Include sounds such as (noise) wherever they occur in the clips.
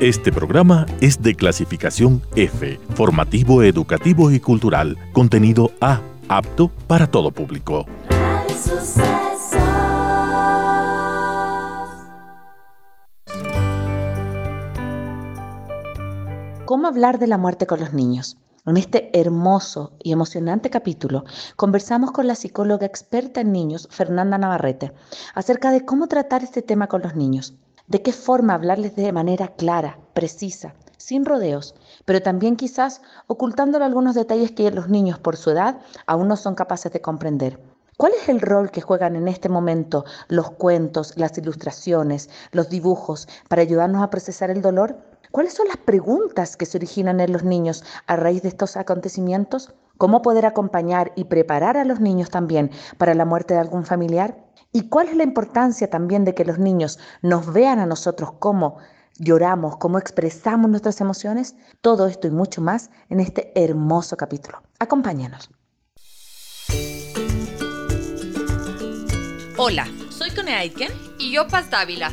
Este programa es de clasificación F, formativo, educativo y cultural, contenido A, apto para todo público. ¿Cómo hablar de la muerte con los niños? En este hermoso y emocionante capítulo conversamos con la psicóloga experta en niños, Fernanda Navarrete, acerca de cómo tratar este tema con los niños de qué forma hablarles de manera clara, precisa, sin rodeos, pero también quizás ocultándole algunos detalles que los niños por su edad aún no son capaces de comprender. ¿Cuál es el rol que juegan en este momento los cuentos, las ilustraciones, los dibujos para ayudarnos a procesar el dolor? ¿Cuáles son las preguntas que se originan en los niños a raíz de estos acontecimientos? ¿Cómo poder acompañar y preparar a los niños también para la muerte de algún familiar? ¿Y cuál es la importancia también de que los niños nos vean a nosotros cómo lloramos, cómo expresamos nuestras emociones? Todo esto y mucho más en este hermoso capítulo. Acompáñanos. Hola, soy Cone Aitken y yo Paz Dávila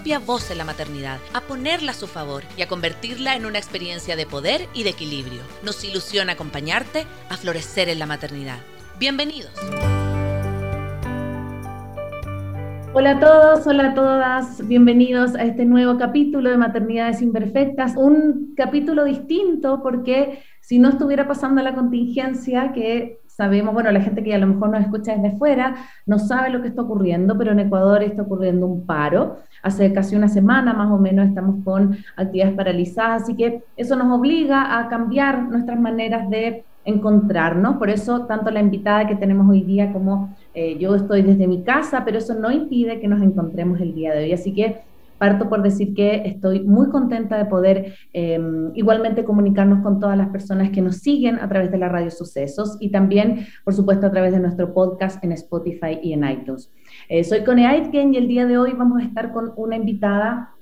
voz en la maternidad, a ponerla a su favor y a convertirla en una experiencia de poder y de equilibrio. Nos ilusiona acompañarte a florecer en la maternidad. Bienvenidos. Hola a todos, hola a todas, bienvenidos a este nuevo capítulo de Maternidades Imperfectas, un capítulo distinto porque si no estuviera pasando la contingencia que sabemos, bueno, la gente que a lo mejor nos escucha desde fuera no sabe lo que está ocurriendo, pero en Ecuador está ocurriendo un paro. Hace casi una semana más o menos estamos con actividades paralizadas, así que eso nos obliga a cambiar nuestras maneras de encontrarnos. Por eso, tanto la invitada que tenemos hoy día como eh, yo estoy desde mi casa, pero eso no impide que nos encontremos el día de hoy. Así que parto por decir que estoy muy contenta de poder em, igualmente comunicarnos con todas las personas que nos siguen a través de la radio Sucesos y también, por supuesto, a través de nuestro podcast en Spotify y en iTunes. Eh, soy Cone Aitken y el día de hoy vamos a estar con una invitada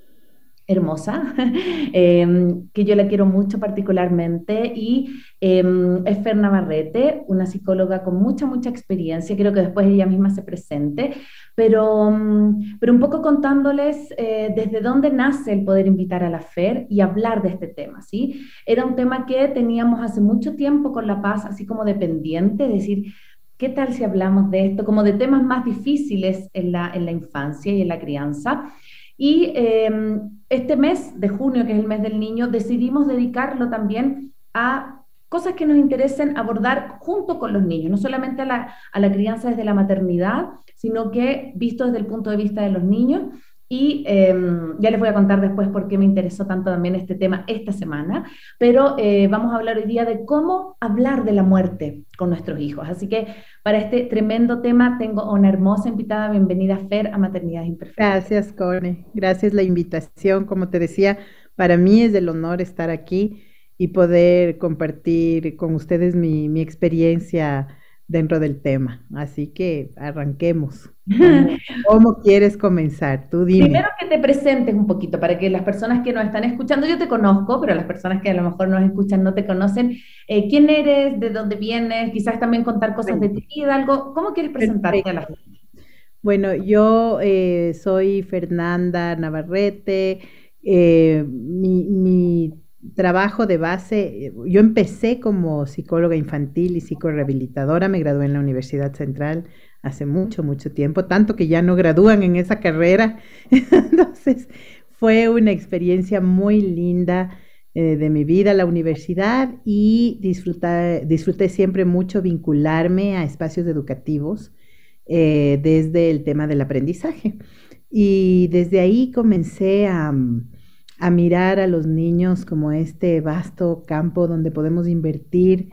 hermosa, (laughs) em, que yo la quiero mucho particularmente, y em, es Fer Navarrete, una psicóloga con mucha, mucha experiencia, creo que después ella misma se presente, pero, mm, pero un poco contándoles eh, desde dónde nace el poder invitar a la Fer y hablar de este tema, ¿sí? Era un tema que teníamos hace mucho tiempo con La Paz, así como dependiente, es decir, ¿qué tal si hablamos de esto como de temas más difíciles en la, en la infancia y en la crianza? Y em, este mes de junio, que es el mes del niño, decidimos dedicarlo también a cosas que nos interesen abordar junto con los niños, no solamente a la, a la crianza desde la maternidad, sino que visto desde el punto de vista de los niños. Y em, ya les voy a contar después por qué me interesó tanto también este tema esta semana, pero eh, vamos a hablar hoy día de cómo hablar de la muerte con nuestros hijos. Así que para este tremendo tema tengo una hermosa invitada. Bienvenida, Fer, a Maternidad Imperfecta. Gracias, Cone. Gracias la invitación. Como te decía, para mí es el honor estar aquí y poder compartir con ustedes mi, mi experiencia dentro del tema. Así que arranquemos. (laughs) ¿Cómo, quieres comenzar? Tú dime. Primero que te presentes un poquito para que las personas que nos están escuchando, yo te conozco, pero las personas que a lo mejor nos escuchan no te conocen. Eh, ¿Quién eres? ¿De dónde vienes? Quizás también contar cosas de ti vida, algo. ¿Cómo quieres presentarte a la gente? Bueno, yo eh, soy Fernanda Navarrete. Eh, mi, mi trabajo de base, eh, yo empecé como psicóloga infantil y psicorehabilitadora, me gradué en la Universidad Central hace mucho, mucho tiempo, tanto que ya no gradúan en esa carrera. (laughs) Entonces, fue una experiencia muy linda eh, de mi vida, la universidad, y disfruté, siempre mucho vincularme a espacios educativos eh, desde el tema del aprendizaje. Y desde ahí comencé a a mirar a los niños como este vasto campo donde podemos invertir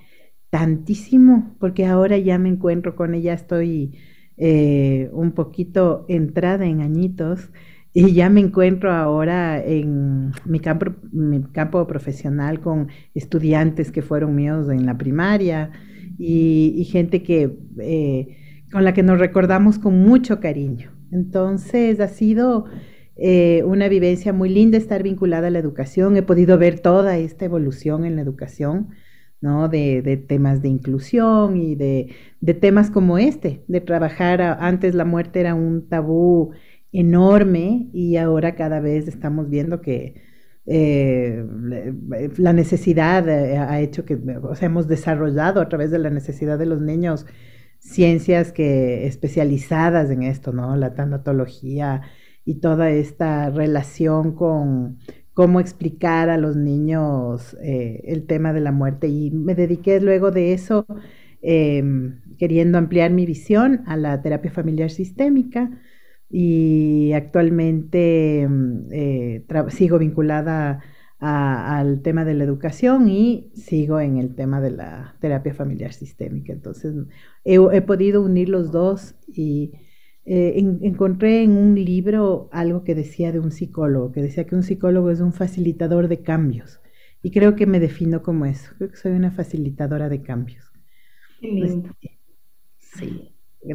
tantísimo, porque ahora ya me encuentro con ella, estoy eh, un poquito entrada en añitos y ya me encuentro ahora en mi campo, mi campo profesional con estudiantes que fueron míos en la primaria y, gente que, eh, con la que nos recordamos con mucho cariño. Entonces ha sido eh, una vivencia muy linda estar vinculada a la educación. He podido ver toda esta evolución en la educación, ¿no? De, temas de inclusión y de, temas como este, de trabajar. antes la muerte era un tabú enorme y ahora cada vez estamos viendo que eh, la necesidad eh, ha hecho que, o sea, hemos desarrollado a través de la necesidad de los niños ciencias que especializadas en esto, ¿no? La tanatología y toda esta relación con cómo explicar a los niños eh, el tema de la muerte. Y me dediqué luego de eso, em, queriendo ampliar mi visión a la terapia familiar sistémica y actualmente mm, eh, sigo vinculada al tema de la educación y sigo en el tema de la terapia familiar sistémica. Entonces, he, podido unir los dos y eh, encontré en un libro algo que decía de un psicólogo, que decía que un psicólogo es un facilitador de cambios. Y creo que me defino como eso, creo que soy una facilitadora de cambios. Qué lindo. sí.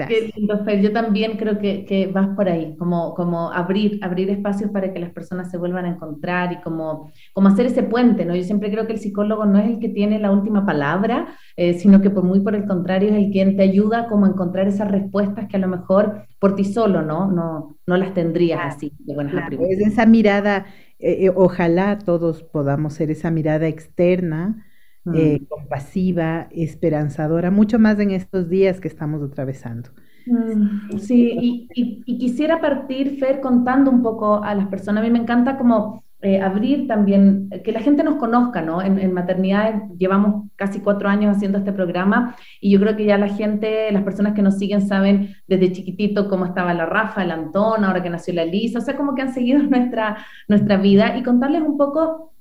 Gracias. Qué lindo, Fer. Yo también creo que, que, vas por ahí, como, como abrir, abrir espacios para que las personas se vuelvan a encontrar y como, como hacer ese puente, ¿no? Yo siempre creo que el psicólogo no es el que tiene la última palabra, eh, sino que por muy por el contrario es el quien te ayuda como a encontrar esas respuestas que a lo mejor por ti solo, ¿no? No, no las tendrías así de buenas claro, Es esa mirada, eh, eh, ojalá todos podamos ser esa mirada externa eh, mm. compasiva, esperanzadora, mucho más en estos días que estamos atravesando. Mm, sí, y, quisiera partir, Fer, contando un poco a las personas. A mí me encanta como eh, abrir también, que la gente nos conozca, ¿no? En, en, maternidad llevamos casi cuatro años haciendo este programa y yo creo que ya la gente, las personas que nos siguen saben desde chiquitito cómo estaba la Rafa, la Antona, ahora que nació la Lisa, o sea, como que han seguido (laughs) nuestra, nuestra vida y contarles un poco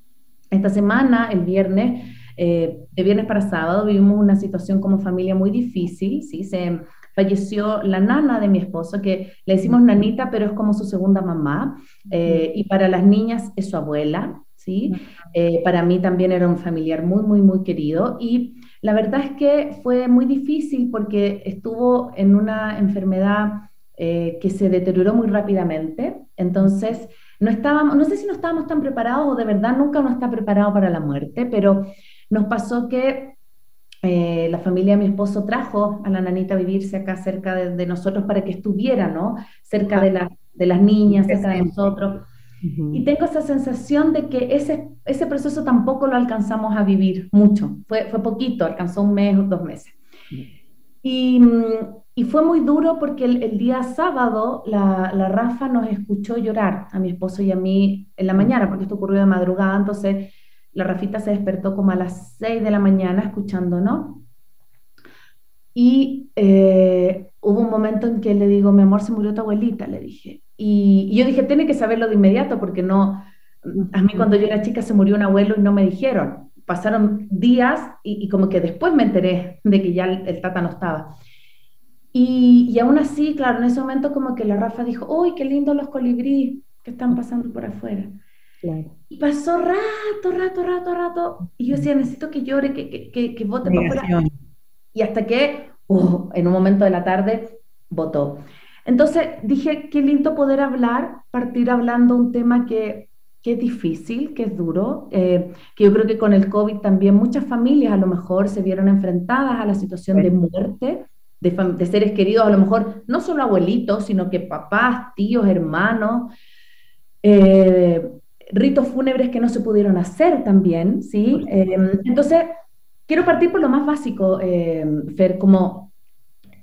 esta semana, el viernes, eh, de viernes para sábado vivimos una situación como familia muy difícil, ¿sí? Se falleció la nana de mi esposo, que le decimos nanita, pero es como su segunda mamá, eh, y para las niñas es su abuela, ¿sí? Eh, para mí también era un familiar muy, muy, muy querido, y la verdad es que fue muy difícil porque estuvo en una enfermedad que se deterioró muy rápidamente, entonces no estábamos, no sé si no estábamos tan preparados o de verdad nunca uno está preparado para la muerte, pero nos pasó que eh, la familia de mi esposo trajo a la nanita a vivirse acá cerca de, nosotros para que estuviera, ¿no? Cerca de, de las niñas, cerca de nosotros. Y tengo esa sensación de que ese, ese proceso tampoco lo alcanzamos a vivir mucho. Fue, fue poquito, alcanzó un mes o dos meses. Y, y, fue muy duro porque el, día sábado la, la, Rafa nos escuchó llorar a mi esposo y a mí en la mañana, porque esto ocurrió de madrugada, entonces la Rafita se despertó como a las 6 de la mañana escuchando, ¿no? Y eh, hubo un momento en que le digo, mi amor, se murió tu abuelita, le dije. Y, yo dije, tiene que saberlo de inmediato, porque no, a mí cuando yo era chica se murió un abuelo y no me dijeron. Pasaron días y, como que después me enteré de que ya el, tata no estaba. Y, y, aún así, claro, en ese momento como que la Rafa dijo, uy, qué lindo los colibrí que están pasando por afuera. Y pasó rato, rato, rato, rato. Y yo decía, necesito que llore, que, que, que, que vote para afuera. Y hasta que, uh, en un momento de la tarde, votó. Entonces dije, qué lindo poder hablar, partir hablando un tema que, que es difícil, que es duro, eh, que yo creo que con el COVID también muchas familias a lo mejor se vieron enfrentadas a la situación de muerte de, de, seres queridos, a lo mejor no solo abuelitos, sino que papás, tíos, hermanos. Eh, ritos fúnebres que no se pudieron hacer también, ¿sí? Em, entonces, quiero partir por lo más básico, em, Fer, como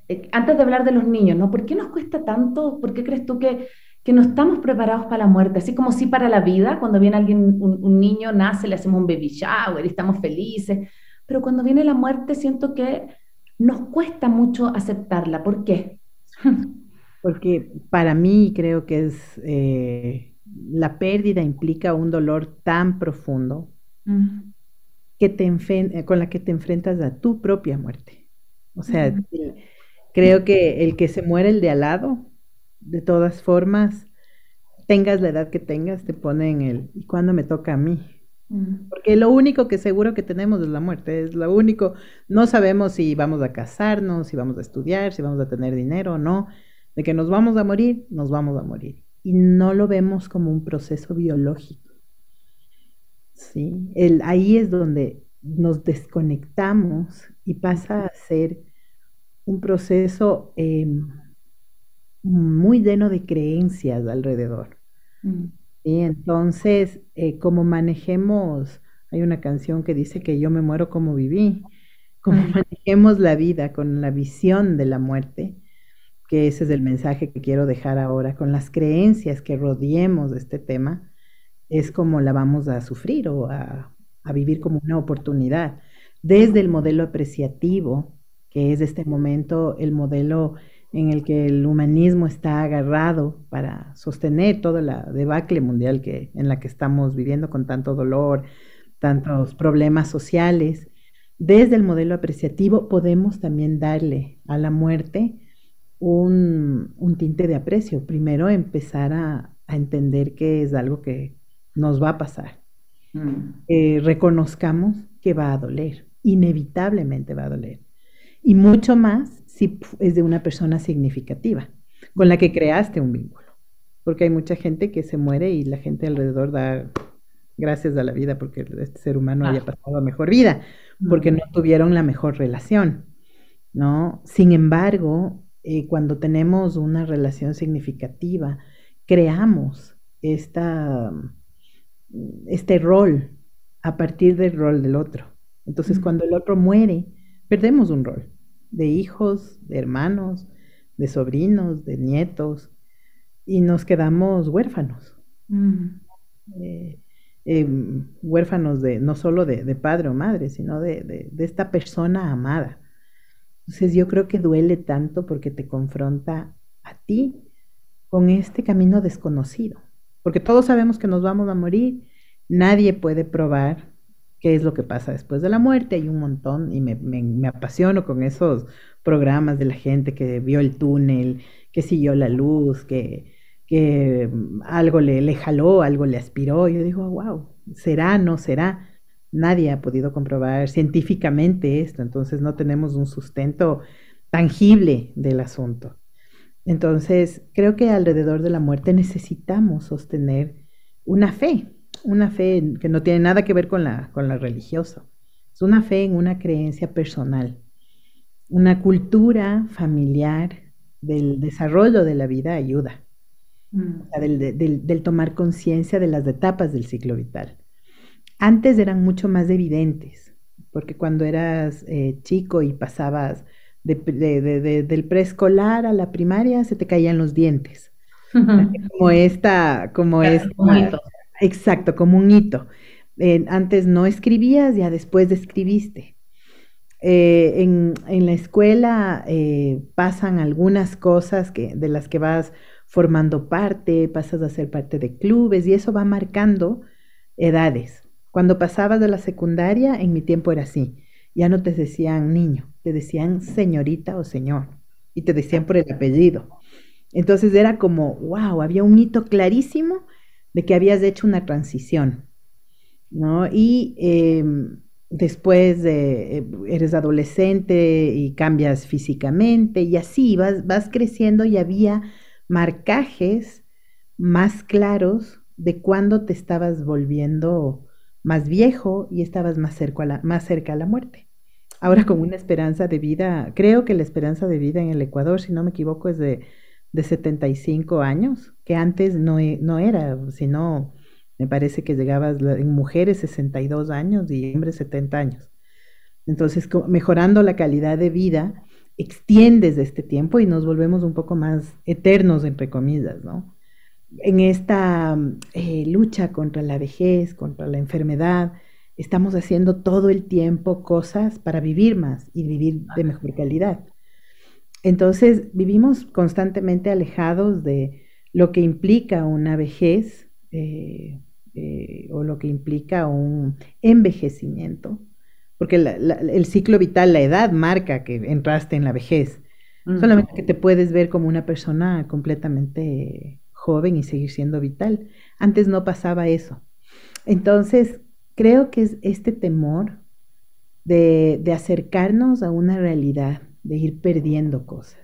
eh, antes de hablar de los niños, ¿no? ¿Por qué nos cuesta tanto? ¿Por qué crees tú que, que no estamos preparados para la muerte? Así como sí para la vida, cuando viene alguien, un, niño nace, le hacemos un baby shower y estamos felices, pero cuando viene la muerte siento que nos cuesta mucho aceptarla. ¿Por qué? (laughs) Porque para mí creo que es... Eh, la pérdida implica un dolor tan profundo que te eh, con la que te enfrentas a tu propia muerte. O sea, creo que el que se muere el de al lado, de todas formas, tengas la edad que tengas, te pone en el, ¿y cuándo me toca a mí? Porque lo único que seguro que tenemos es la muerte, es lo único, no sabemos si vamos a casarnos, si vamos a estudiar, si vamos a tener dinero o no, de que nos vamos a morir, nos vamos a morir. Y no lo vemos como un proceso biológico. ¿sí? El, ahí es donde nos desconectamos y pasa a ser un proceso em, muy lleno de creencias alrededor. Mm. Y entonces, eh, como manejemos, hay una canción que dice que yo me muero como viví, como manejemos la vida con la visión de la muerte, que ese es el mensaje que quiero dejar ahora, con las creencias que rodeemos de este tema, es como la vamos a sufrir o a, vivir como una oportunidad. Desde el modelo apreciativo, que es este momento el modelo en el que el humanismo está agarrado para sostener toda la debacle mundial que, en la que estamos viviendo con tanto dolor, tantos problemas sociales. Desde el modelo apreciativo podemos también darle a la muerte un, tinte de aprecio. Primero empezar a, entender que es algo que nos va a pasar. Mm. Eh, reconozcamos que va a doler, inevitablemente va a doler. Y mucho más si es de una persona significativa, con la que creaste un vínculo. Porque hay mucha gente que se muere y la gente alrededor da gracias a la vida porque este ser humano haya pasado mejor vida, porque no tuvieron la mejor relación, ¿no? Sin embargo, eh, cuando tenemos una relación significativa, creamos esta, este rol a partir del rol del otro. Entonces, cuando el otro muere, perdemos un rol de hijos, de hermanos, de sobrinos, de nietos, y nos quedamos huérfanos. Eh, em, huérfanos de no solo de, padre o madre, sino de, esta persona amada. Entonces yo creo que duele tanto porque te confronta a ti con este camino desconocido, porque todos sabemos que nos vamos a morir, nadie puede probar qué es lo que pasa después de la muerte. Hay un montón y me, me, apasiono con esos programas de la gente que vio el túnel, que siguió la luz, que, que mm, algo le, le jaló, algo le aspiró. Yo digo, wow, ¿será, no será? Nadie ha podido comprobar científicamente esto, entonces no tenemos un sustento tangible del asunto. Entonces, creo que alrededor de la muerte necesitamos sostener una fe, una fe que no tiene nada que ver con la, con la religiosa. Es una fe en una creencia personal, una cultura familiar del desarrollo de la vida ayuda, mm. del, tomar conciencia de las etapas del ciclo vital. Antes eran mucho más evidentes, porque cuando eras eh, chico y pasabas del preescolar a la primaria, se te caían los dientes. (laughs) como esta, como esta, Exacto, como un hito. Eh, antes no escribías, ya después escribiste. Eh, en, la escuela eh, pasan algunas cosas que, de las que vas formando parte, pasas a ser parte de clubes y eso va marcando edades. Cuando pasabas de la secundaria, en mi tiempo era así. Ya no te decían niño, te decían señorita o señor y te decían por el apellido. Entonces era como, wow, había un hito clarísimo de que habías hecho una transición, ¿no? Y em, después de, eh, eres adolescente y cambias físicamente y así vas, vas creciendo y había marcajes más claros de cuándo te estabas volviendo más viejo y estabas más cerca, a la, más cerca a la muerte. Ahora con una esperanza de vida, creo que la esperanza de vida en el Ecuador, si no me equivoco, es de de 75 años, que antes no, e, no era, sino me parece que llegabas en mujeres 62 años y hombres 70 años. Entonces, mejorando la calidad de vida, extiendes este tiempo y nos volvemos un poco más eternos, entre comillas, ¿no? En esta eh, lucha contra la vejez, contra la enfermedad, estamos haciendo todo el tiempo cosas para vivir más y vivir de mejor calidad. Entonces vivimos constantemente alejados de lo que implica una vejez eh, eh, o lo que implica un envejecimiento, porque el ciclo vital, la edad marca que entraste en la vejez, solamente que te puedes ver como una persona completamente joven y seguir siendo vital. Antes no pasaba eso. Entonces, creo que es este temor de, de acercarnos a una realidad, de ir perdiendo cosas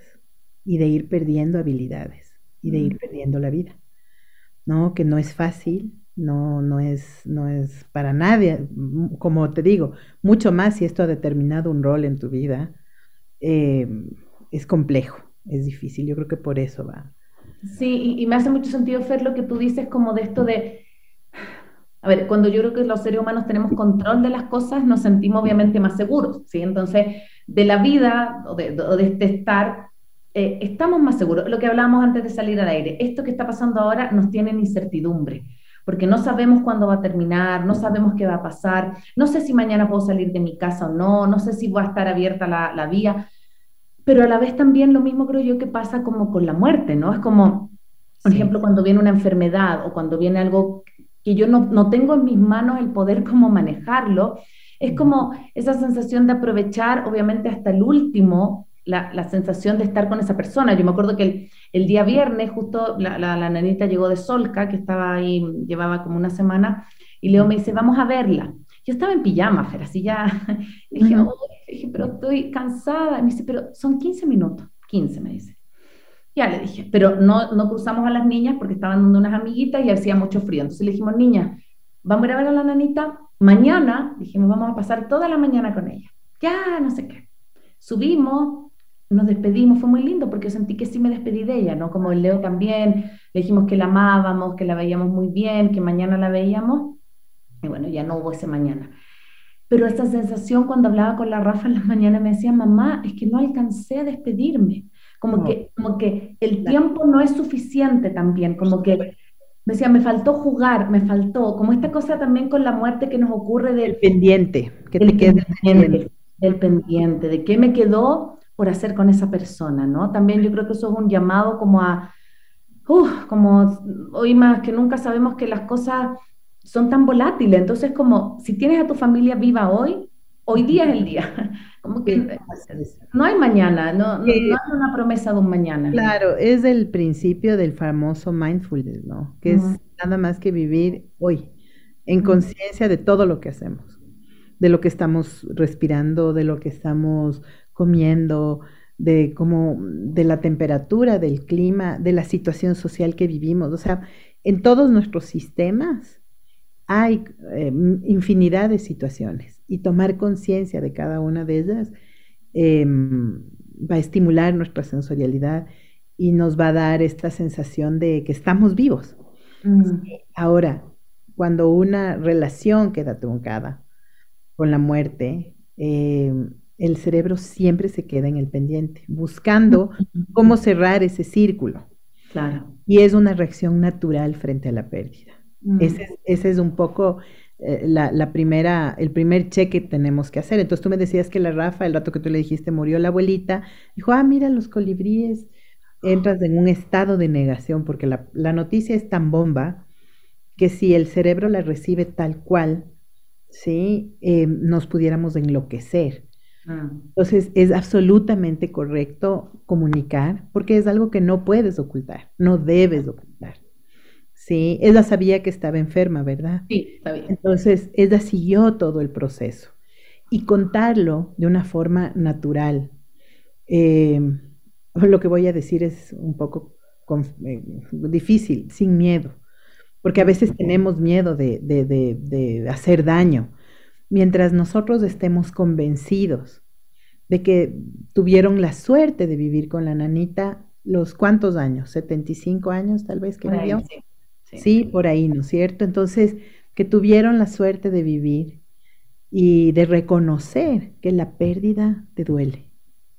y de ir perdiendo habilidades y de ir perdiendo la vida. ¿No? Que no es fácil, no, no, es, no es para nadie, como te digo, mucho más si esto ha determinado un rol en tu vida, eh, es complejo, es difícil, yo creo que por eso va. Sí, y, me hace mucho sentido, Fer, lo que tú dices como de esto de, a ver, cuando yo creo que los seres humanos tenemos control de las cosas, nos sentimos obviamente más seguros, ¿sí? Entonces, de la vida o de, este estar, eh, estamos más seguros. Lo que hablábamos antes de salir al aire, esto que está pasando ahora nos tiene en incertidumbre, porque no sabemos cuándo va a terminar, no sabemos qué va a pasar, no sé si mañana puedo salir de mi casa o no, no sé si va a estar abierta la vía, pero a la vez también lo mismo creo yo que pasa como con la muerte, ¿no? Es como, por ejemplo, cuando viene una enfermedad o cuando viene algo que yo no, no tengo en mis manos el poder como manejarlo, es como esa sensación de aprovechar, obviamente, hasta el último la, sensación de estar con esa persona. Yo me acuerdo que el, día viernes, justo la, la, nanita llegó de Solca, que estaba ahí, llevaba como una semana, y Leo me dice, vamos a verla. Yo estaba en pijama, Fer, así ya, (laughs) dije, dije, pero estoy cansada. Y me dice, pero son 15 minutos, 15 me dice. Ya le dije, pero no, no cruzamos a las niñas porque estaban dando unas amiguitas y hacía mucho frío. Entonces le dijimos, niña, vamos a ir a ver a la nanita. Mañana, dijimos, vamos a pasar toda la mañana con ella. Ya, no sé qué. Subimos, nos despedimos, fue muy lindo porque sentí que sí me despedí de ella, ¿no? Como el Leo también, le dijimos que la amábamos, que la veíamos muy bien, que mañana la veíamos, y bueno, ya no hubo ese mañana. Pero esa sensación cuando hablaba con la Rafa en la mañana me decía, mamá, es que no alcancé a despedirme, como, que, como que el tiempo no es suficiente también, como que me decía, me faltó jugar, me faltó, como esta cosa también con la muerte que nos ocurre del pendiente, que te quede pendiente, del pendiente, de qué me quedó por hacer con esa persona, ¿no? También yo creo que eso es un llamado como a, como hoy más que nunca sabemos que las cosas son tan volátiles, entonces como si tienes a tu familia viva hoy, hoy día es el día, (laughs) como que no hay mañana, no, no, hay una promesa de un mañana. Claro, es el principio del famoso mindfulness, ¿no? Que es nada más que vivir hoy, en conciencia de todo lo que hacemos, de lo que estamos respirando, de lo que estamos comiendo, de cómo, de la temperatura, del clima, de la situación social que vivimos. O sea, en todos nuestros sistemas hay em, infinidad de situaciones y tomar conciencia de cada una de ellas em, va a estimular nuestra sensorialidad y nos va a dar esta sensación de que estamos vivos. Mm. Ahora, cuando una relación queda truncada con la muerte, eh, el cerebro siempre se queda en el pendiente, buscando (laughs) cómo cerrar ese círculo. Claro. Y es una reacción natural frente a la pérdida. Mm. Ese, es un poco eh, la, primera, el primer cheque que tenemos que hacer. Entonces tú me decías que la Rafa, el rato que tú le dijiste, murió la abuelita, dijo, ah, mira los colibríes, entras en un estado de negación, porque la, noticia es tan bomba que si el cerebro la recibe tal cual, ¿sí? Eh, nos pudiéramos enloquecer. Mm. Entonces es absolutamente correcto comunicar porque es algo que no puedes ocultar, no debes ocultar. Sí, ella sabía que estaba enferma, ¿verdad? Sí, sabía. Entonces ella siguió todo el proceso y contarlo de una forma natural. Eh, lo que voy a decir es un poco eh, difícil, sin miedo, porque a veces tenemos miedo de, de hacer daño mientras nosotros estemos convencidos de que tuvieron la suerte de vivir con la nanita los cuántos años, 75 años tal vez que vivió. sí, por ahí, ¿no es cierto? Entonces, que tuvieron la suerte de vivir y de reconocer que la pérdida te duele.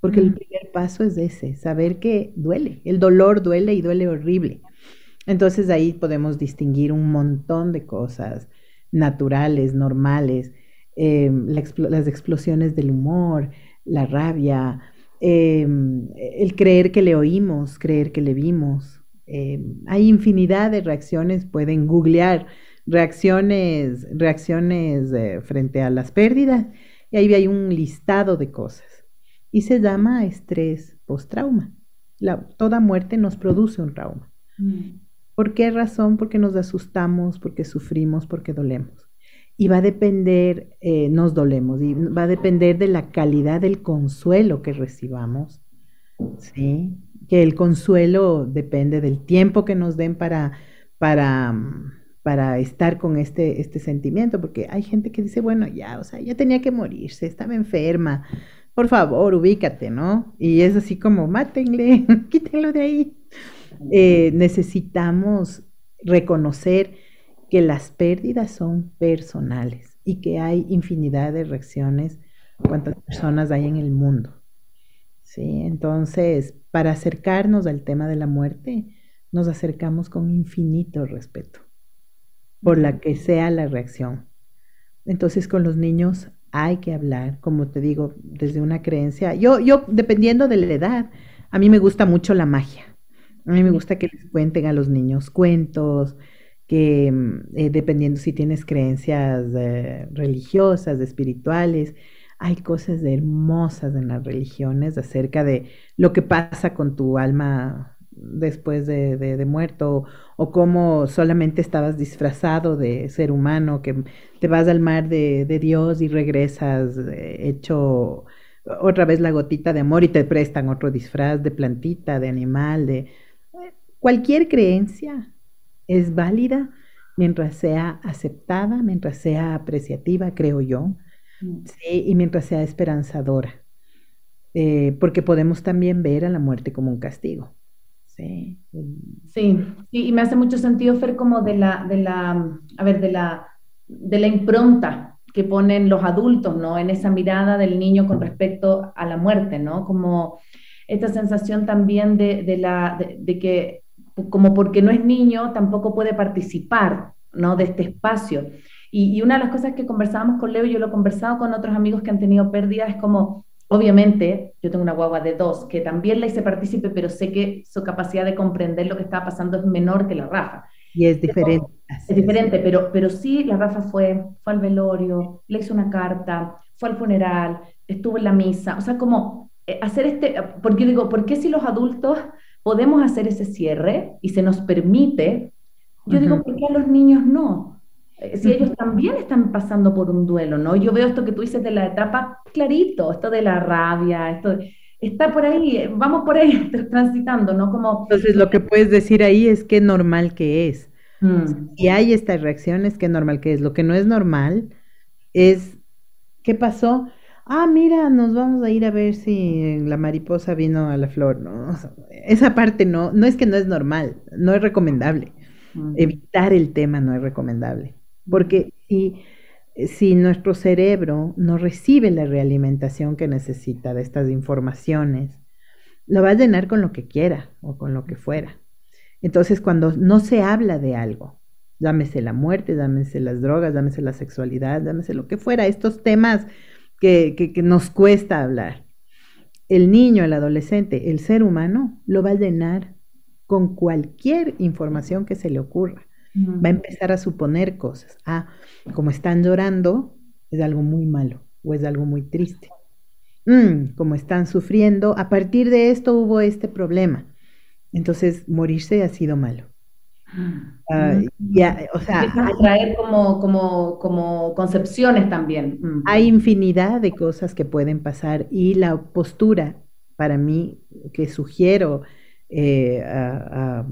Porque el primer paso es ese, saber que duele, el dolor duele y duele horrible. Entonces ahí podemos distinguir un montón de cosas naturales, normales, Em, las explosiones del humor, la rabia, em, el creer que le oímos, creer que le vimos. Em, hay infinidad de reacciones, pueden googlear reacciones, reacciones eh, frente a las pérdidas y ahí hay un listado de cosas. Y se llama estrés post-trauma. toda muerte nos produce un trauma. Mm. ¿Por qué razón? Porque nos asustamos, porque sufrimos, porque dolemos. Y va a depender, eh, nos dolemos, y va a depender de la calidad del consuelo que recibamos, ¿sí? Que el consuelo depende del tiempo que nos den para, para, para estar con este, este sentimiento, porque hay gente que dice, bueno, ya, o sea, ya tenía que morirse, estaba enferma, por favor, ubícate, ¿no? Y es así como, mátenle, (laughs) quítenlo de ahí. Eh, necesitamos reconocer que las pérdidas son personales y que hay infinidad de reacciones cuántas personas hay en el mundo. Sí, entonces, para acercarnos al tema de la muerte, nos acercamos con infinito respeto, por la que sea la reacción. Entonces, con los niños hay que hablar, como te digo, desde una creencia. Yo, yo, dependiendo de la edad, a mí me gusta mucho la magia. A mí me gusta que les cuenten a los niños cuentos, que mm, eh, dependiendo si tienes creencias eh, religiosas, espirituales, hay cosas hermosas en las religiones acerca de lo que pasa con tu alma después de, muerto o cómo solamente estabas disfrazado de ser humano, que te vas al mar de, Dios y regresas eh, hecho otra vez la gotita de amor y te prestan otro disfraz de plantita, de animal, de cualquier creencia es válida mientras sea aceptada, mientras sea apreciativa, creo yo, mm. y mientras sea esperanzadora. Eh, porque podemos también ver a la muerte como un castigo. Sí. sí, y me hace mucho sentido, Fer, como de la, de la, a ver, de la, de la impronta que ponen los adultos, ¿no? En esa mirada del niño con respecto a la muerte, ¿no? Como esta sensación también de, de la, de que como porque no es niño, tampoco puede participar ¿no? de este espacio. Y, una de las cosas que conversábamos con Leo, yo lo he conversado con otros amigos que han tenido pérdidas, es como, obviamente, yo tengo una guagua de dos, que también la hice partícipe, pero sé que su capacidad de comprender lo que estaba pasando es menor que la Rafa. Y es diferente. es diferente, pero, pero sí, la Rafa fue, fue al velorio, le hizo una carta, fue al funeral, estuvo en la misa, o sea, como eh, hacer este, porque digo, ¿por qué si los adultos podemos hacer ese cierre y se nos permite, yo digo, ¿por qué a los niños no? Eh, si ellos también están pasando por un duelo, ¿no? Yo veo esto que tú dices de la etapa clarito, esto de la rabia, esto está por ahí, eh, vamos por ahí (laughs) transitando, ¿no? Como Entonces lo que puedes decir ahí es qué normal que es. Mm. Y hay estas reacciones, qué normal que es. Lo que no es normal es qué pasó ah, mira, nos vamos a ir a ver si la mariposa vino a la flor, ¿no? esa parte no, no es que no es normal, no es recomendable. Evitar el tema no es recomendable, porque si, si nuestro cerebro no recibe la realimentación que necesita de estas informaciones, lo va a llenar con lo que quiera o con lo que fuera. Entonces, cuando no se habla de algo, llámese la muerte, llámese las drogas, llámese la sexualidad, llámese lo que fuera, estos temas que, nos cuesta hablar. El niño, el adolescente, el ser humano lo va a llenar con cualquier información que se le ocurra. Va a empezar a suponer cosas. Ah, como están llorando, es algo muy malo o es algo muy triste. Mm, como están sufriendo, a partir de esto hubo este problema. Entonces, morirse ha sido malo. Ya, o sea, traer como, como, como concepciones también. Hay infinidad de cosas que pueden pasar y la postura, para mí, que sugiero eh, a,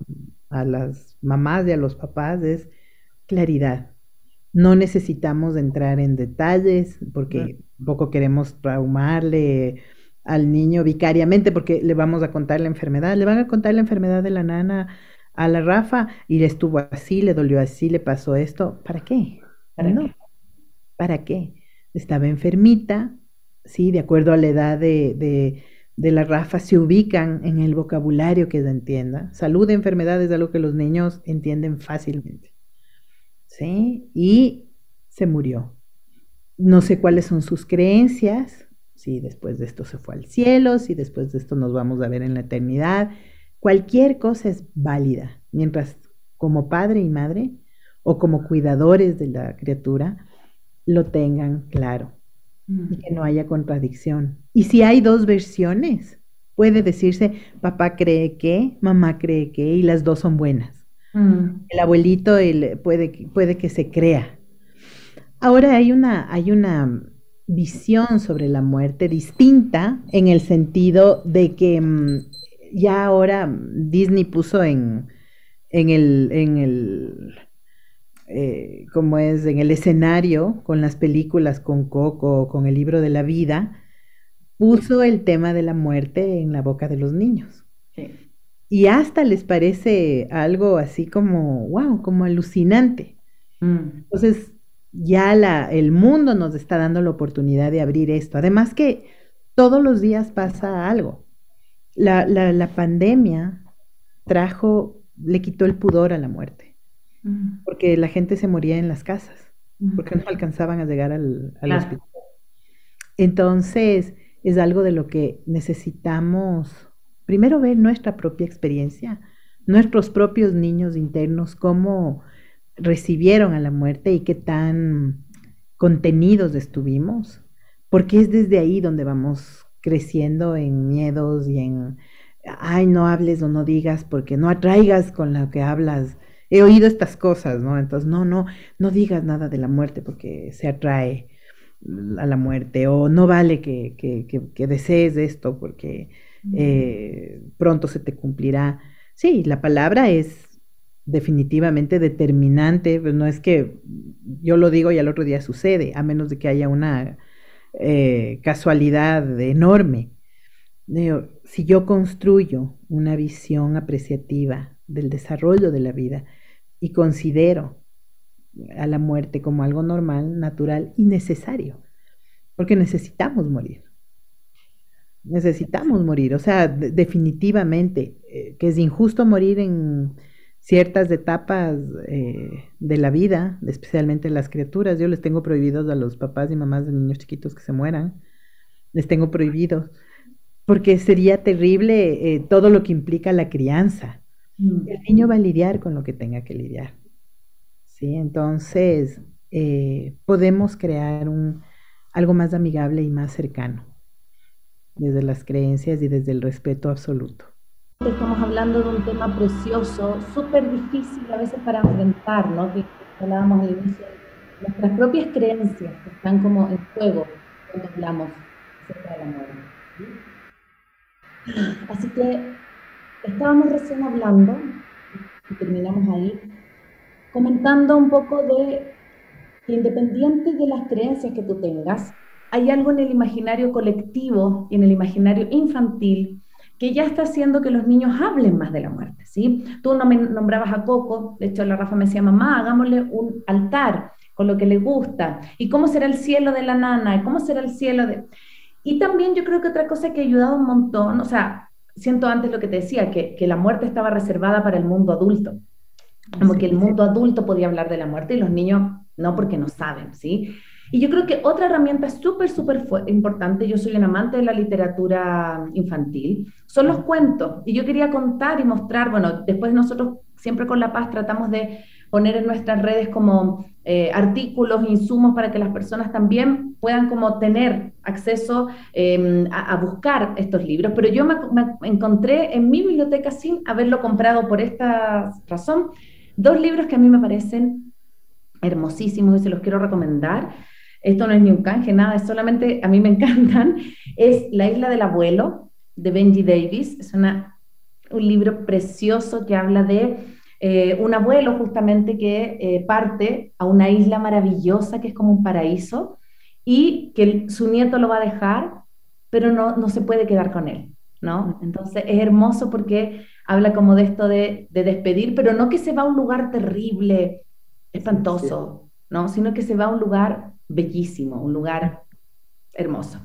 las mamás y a los papás es claridad. No necesitamos entrar en detalles porque poco queremos traumarle al niño vicariamente porque le vamos a contar la enfermedad. Le van a contar la enfermedad de la nana a la Rafa y le estuvo así, le dolió así, le pasó esto. ¿Para qué? ¿Para no. Qué? ¿Para qué? Estaba enfermita, sí, de acuerdo a la edad de, la Rafa, se ubican en el vocabulario que ella entienda. Salud de enfermedades es algo que los niños entienden fácilmente. ¿Sí? Y se murió. No sé cuáles son sus creencias, si después de esto se fue al cielo, si después de esto nos vamos a ver en la eternidad Cualquier cosa es válida, mientras como padre y madre o como cuidadores de la criatura lo tengan claro y que no haya contradicción. Y si hay dos versiones, puede decirse papá cree que, mamá cree que y las dos son buenas. Mm. El abuelito puede, puede que se crea. Ahora hay una, hay una visión sobre la muerte distinta en el sentido de que mm, ya ahora Disney puso en, en el, en el eh, como es en el escenario, con las películas, con Coco, con el libro de la vida, puso el tema de la muerte en la boca de los niños. Y hasta les parece algo así como, wow, como alucinante. Mm. Entonces, ya la, el mundo nos está dando la oportunidad de abrir esto. Además que todos los días pasa algo. La, la, la pandemia trajo, le quitó el pudor a la muerte, porque la gente se moría en las casas, porque no alcanzaban a llegar al, hospital. Entonces, es algo de lo que necesitamos primero ver nuestra propia experiencia, nuestros propios niños internos, cómo recibieron a la muerte y qué tan contenidos estuvimos, porque es desde ahí donde vamos creciendo en miedos y en, ay, no hables o no digas, porque no atraigas con lo que hablas. He oído estas cosas, ¿no? Entonces, no, no, no digas nada de la muerte porque se atrae a la muerte, o no vale que, que, desees esto porque eh, pronto se te cumplirá. Sí, la palabra es definitivamente determinante, pues, no es que yo lo digo y al otro día sucede, a menos de que haya una eh, casualidad enorme. Si yo construyo una visión apreciativa del desarrollo de la vida y considero a la muerte como algo normal, natural y necesario, porque necesitamos morir. Necesitamos morir, o sea, definitivamente, eh, que es injusto morir en ciertas etapas eh, de la vida, especialmente las criaturas. Yo les tengo prohibidos a los papás y mamás de niños chiquitos que se mueran. Les tengo prohibidos. Porque sería terrible eh, todo lo que implica la crianza. Mm. El niño va a lidiar con lo que tenga que lidiar. ¿Sí? Entonces, eh, podemos crear un, algo más amigable y más cercano desde las creencias y desde el respeto absoluto. Estamos hablando de un tema precioso, súper difícil a veces para enfrentar, ¿no? Que hablábamos al inicio, nuestras propias creencias que están como en juego cuando hablamos acerca de la muerte. Así que estábamos recién hablando, y terminamos ahí, comentando un poco de que independiente de las creencias que tú tengas, hay algo en el imaginario colectivo y en el imaginario infantil que ya está haciendo que los niños hablen más de la muerte, ¿sí? Tú no me nombrabas a Coco, de hecho la Rafa me decía, mamá, hagámosle un altar con lo que le gusta, y cómo será el cielo de la nana, y cómo será el cielo de... Y también yo creo que otra cosa que ha ayudado un montón, o sea, siento antes lo que te decía, que, que la muerte estaba reservada para el mundo adulto, como que el mundo adulto podía hablar de la muerte y los niños no porque no saben, ¿sí? Y yo creo que otra herramienta súper, súper importante, yo soy un amante de la literatura infantil, son los cuentos. Y yo quería contar y mostrar, bueno, después nosotros siempre con La Paz tratamos de poner en nuestras redes como eh, artículos, insumos para que las personas también puedan como tener acceso em, a, buscar estos libros. Pero yo me, me, encontré en mi biblioteca sin haberlo comprado por esta razón, dos libros que a mí me parecen hermosísimos y se los quiero recomendar. Esto no es ni un canje, nada, es solamente, a mí me encantan, es La isla del abuelo de Benji Davis, es una, un libro precioso que habla de eh, un abuelo justamente que eh, parte a una isla maravillosa que es como un paraíso y que su nieto lo va a dejar, pero no, no se puede quedar con él, ¿no? Entonces es hermoso porque habla como de esto de, de despedir, pero no que se va a un lugar terrible, espantoso, ¿no? Sino que se va a un lugar bellísimo, un lugar hermoso.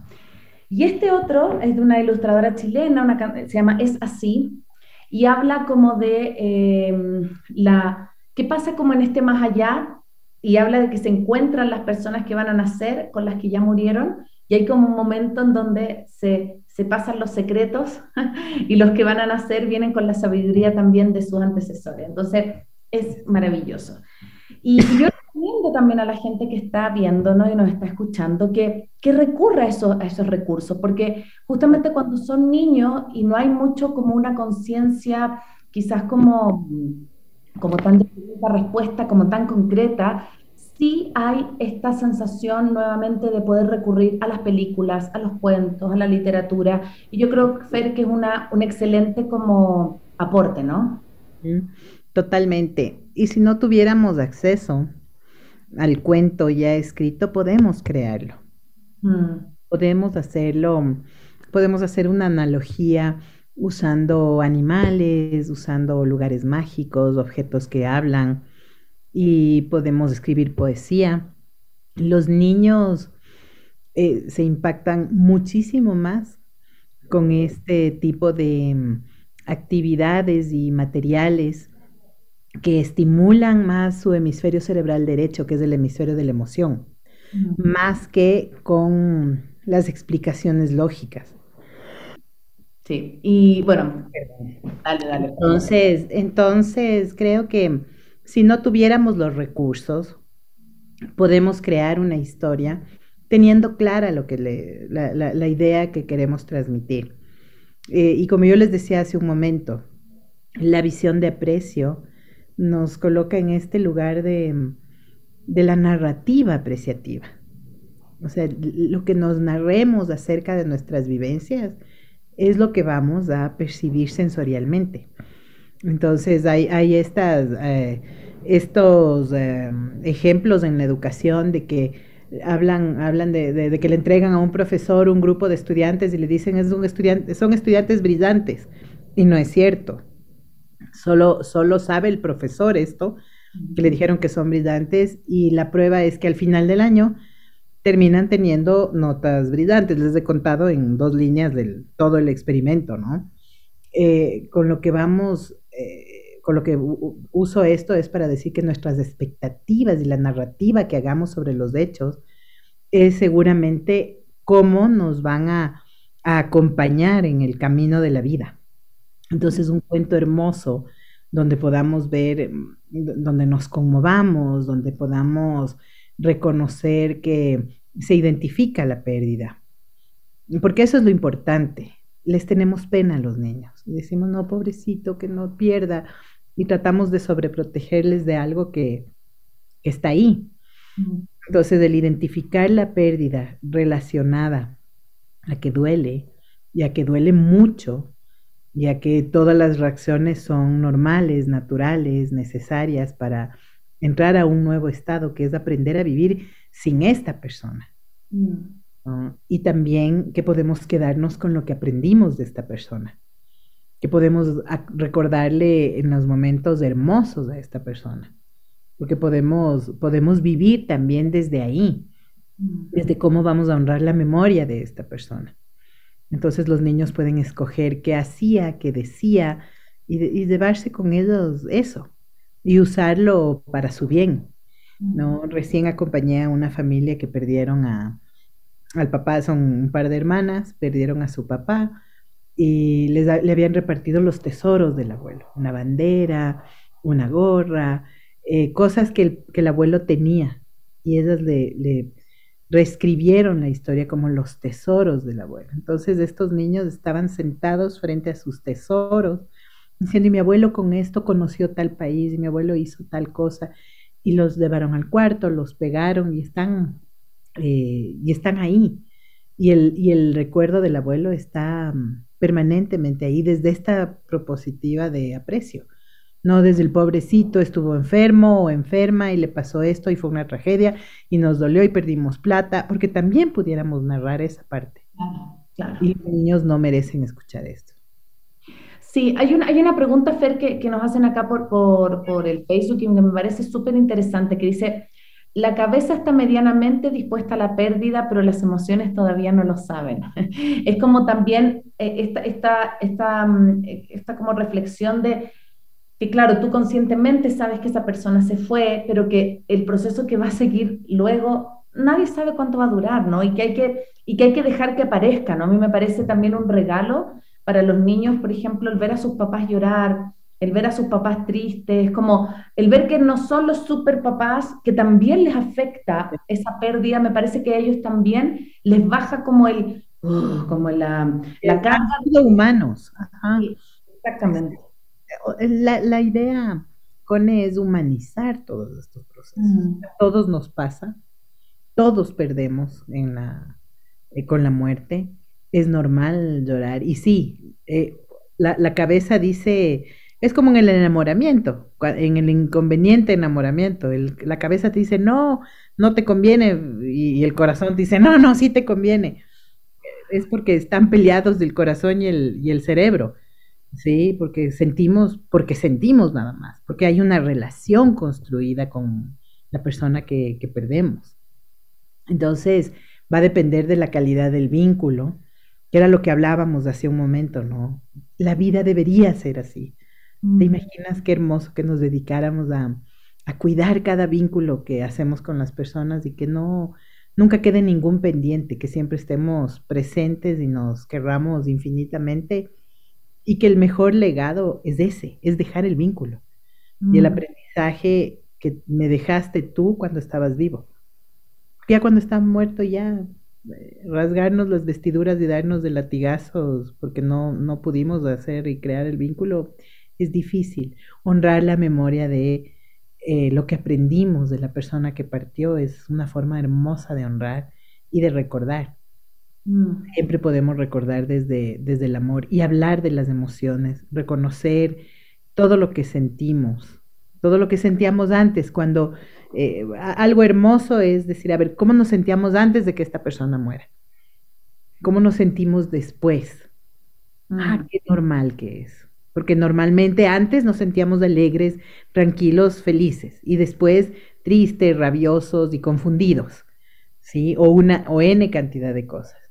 Y este otro es de una ilustradora chilena, una, se llama Es así, y habla como de em, la, qué pasa como en este más allá, y habla de que se encuentran las personas que van a nacer con las que ya murieron, y hay como un momento en donde se, se pasan los secretos (laughs) y los que van a nacer vienen con la sabiduría también de sus antecesores. Entonces, es maravilloso. Y, y también a la gente que está viéndonos y nos está escuchando que, que recurra a, eso, a esos recursos, porque justamente cuando son niños y no hay mucho como una conciencia quizás como como tan respuesta, como tan concreta, sí hay esta sensación nuevamente de poder recurrir a las películas, a los cuentos, a la literatura. Y yo creo, Fer, que es una, un excelente como aporte, ¿no? Totalmente. Y si no tuviéramos acceso al cuento ya escrito, podemos crearlo. Mm. Podemos hacerlo, podemos hacer una analogía usando animales, usando lugares mágicos, objetos que hablan y podemos escribir poesía. Los niños eh, se impactan muchísimo más con este tipo de mm, actividades y materiales que estimulan más su hemisferio cerebral derecho, que es el hemisferio de la emoción, más que con las explicaciones lógicas. Sí, y bueno, dale, dale. Entonces, entonces creo que si no tuviéramos los recursos, podemos crear una historia teniendo clara lo que la, idea que queremos transmitir. Eh, y como yo les decía hace un momento, la visión de aprecio nos coloca en este lugar de, de la narrativa apreciativa. O sea, lo que nos narremos acerca de nuestras vivencias es lo que vamos a percibir sensorialmente. Entonces hay, hay estas, eh, estos eh, ejemplos en la educación de que hablan, hablan de, que le entregan a un profesor un grupo de estudiantes y le dicen es un estudiante, son estudiantes brillantes. Y no es cierto. Solo, solo sabe el profesor esto, que le dijeron que son brillantes, y la prueba es que al final del año terminan teniendo notas brillantes. Les he contado en dos líneas del todo el experimento, ¿no? Eh, con lo que vamos, eh, con lo que uso esto es para decir que nuestras expectativas y la narrativa que hagamos sobre los hechos es seguramente cómo nos van a, a acompañar en el camino de la vida. Entonces, un cuento hermoso donde podamos ver, donde nos conmovamos, donde podamos reconocer que se identifica la pérdida. Porque eso es lo importante. Les tenemos pena a los niños. decimos, no, pobrecito, que no pierda. Y tratamos de sobreprotegerles de algo que, está ahí. Entonces, el identificar la pérdida relacionada a que duele, y a que duele mucho, ya que todas las reacciones son normales, naturales, necesarias para entrar a un nuevo estado, que es aprender a vivir sin esta persona. Mm. Y también que podemos quedarnos con lo que aprendimos de esta persona, que podemos recordarle en los momentos hermosos a esta persona, porque podemos, podemos vivir también desde ahí, mm. desde cómo vamos a honrar la memoria de esta persona. Entonces los niños pueden escoger qué hacía, qué decía y, y llevarse con ellos eso y usarlo para su bien. ¿no? Recién acompañé a una familia que perdieron a, al papá, son un par de hermanas, perdieron a su papá y les le habían repartido los tesoros del abuelo, una bandera, una gorra, eh, cosas que el, que el, abuelo tenía y ellas le, le, reescribieron la historia como los tesoros del abuelo. Entonces estos niños estaban sentados frente a sus tesoros, diciendo, y mi abuelo con esto conoció tal país, y mi abuelo hizo tal cosa, y los llevaron al cuarto, los pegaron y están, eh, y están ahí. Y el, y el recuerdo del abuelo está mm, permanentemente ahí desde esta propositiva de aprecio. No desde el pobrecito estuvo enfermo o enferma y le pasó esto y fue una tragedia y nos dolió y perdimos plata, porque también pudiéramos narrar esa parte. Y los niños no merecen escuchar esto. Sí, hay una, hay una pregunta, Fer, que, que nos hacen acá por, por, por, el Facebook y que me parece súper interesante, que dice, la cabeza está medianamente dispuesta a la pérdida, pero las emociones todavía no lo saben. (laughs) es como también eh, esta, esta, esta, mm, esta como reflexión de que claro, tú conscientemente sabes que esa persona se fue, pero que el proceso que va a seguir luego, nadie sabe cuánto va a durar, ¿no? Y que hay que, y que, hay que dejar que aparezca, ¿no? A mí me parece también un regalo para los niños, por ejemplo, el ver a sus papás llorar, el ver a sus papás tristes, como el ver que no son los super papás, que también les afecta esa pérdida, me parece que a ellos también les baja como el, uh, como la, la carga. de humanos. exactamente. La, la, idea Cone es humanizar todos estos procesos. Todos nos pasa, todos perdemos en la, eh, con la muerte. Es normal llorar. Y sí, eh, la, cabeza dice, es como en el enamoramiento, en el inconveniente enamoramiento. la cabeza te dice, no, no te conviene. Y, el corazón te dice, no, no, sí te conviene. Es porque están peleados del corazón y el, y el cerebro. ¿Sí? Porque sentimos, porque sentimos nada más, porque hay una relación construida con la persona que, que perdemos. Entonces, va a depender de la calidad del vínculo, que era lo que hablábamos hace un momento, ¿no? La vida debería ser así. ¿Te imaginas qué hermoso que nos dedicáramos a, a, cuidar cada vínculo que hacemos con las personas y que no nunca quede ningún pendiente, que siempre estemos presentes y nos querramos infinitamente y que el mejor legado es ese, es dejar el vínculo y el mm. aprendizaje que me dejaste tú cuando estabas vivo. Ya cuando estás muerto, ya eh, rasgarnos las vestiduras y darnos de latigazos porque no, no pudimos hacer y crear el vínculo es difícil. Honrar la memoria de eh, lo que aprendimos de la persona que partió es una forma hermosa de honrar y de recordar. Mm. Siempre podemos recordar desde, desde el amor y hablar de las emociones, reconocer todo lo que sentimos, todo lo que sentíamos antes, cuando eh, algo hermoso es decir, a ver, ¿cómo nos sentíamos antes de que esta persona muera? ¿Cómo nos sentimos después? Ah, mm. qué normal que es. Porque normalmente antes nos sentíamos alegres, tranquilos, felices y después tristes, rabiosos y confundidos, ¿sí? O una o n cantidad de cosas.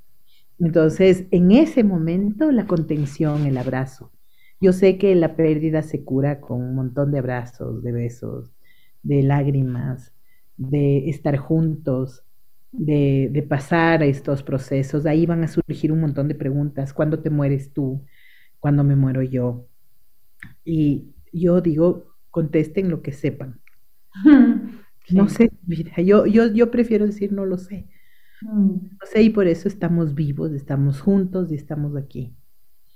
Entonces, en ese momento, la contención, el abrazo. Yo sé que la pérdida se cura con un montón de abrazos, de besos, de lágrimas, de estar juntos, de, de pasar estos procesos. Ahí van a surgir un montón de preguntas. ¿Cuándo te mueres tú? ¿Cuándo me muero yo? Y yo digo, contesten lo que sepan. (laughs) No sé, mira, yo, yo, yo prefiero decir no lo sé. Mm. No sé, y por eso estamos vivos, estamos juntos y estamos aquí.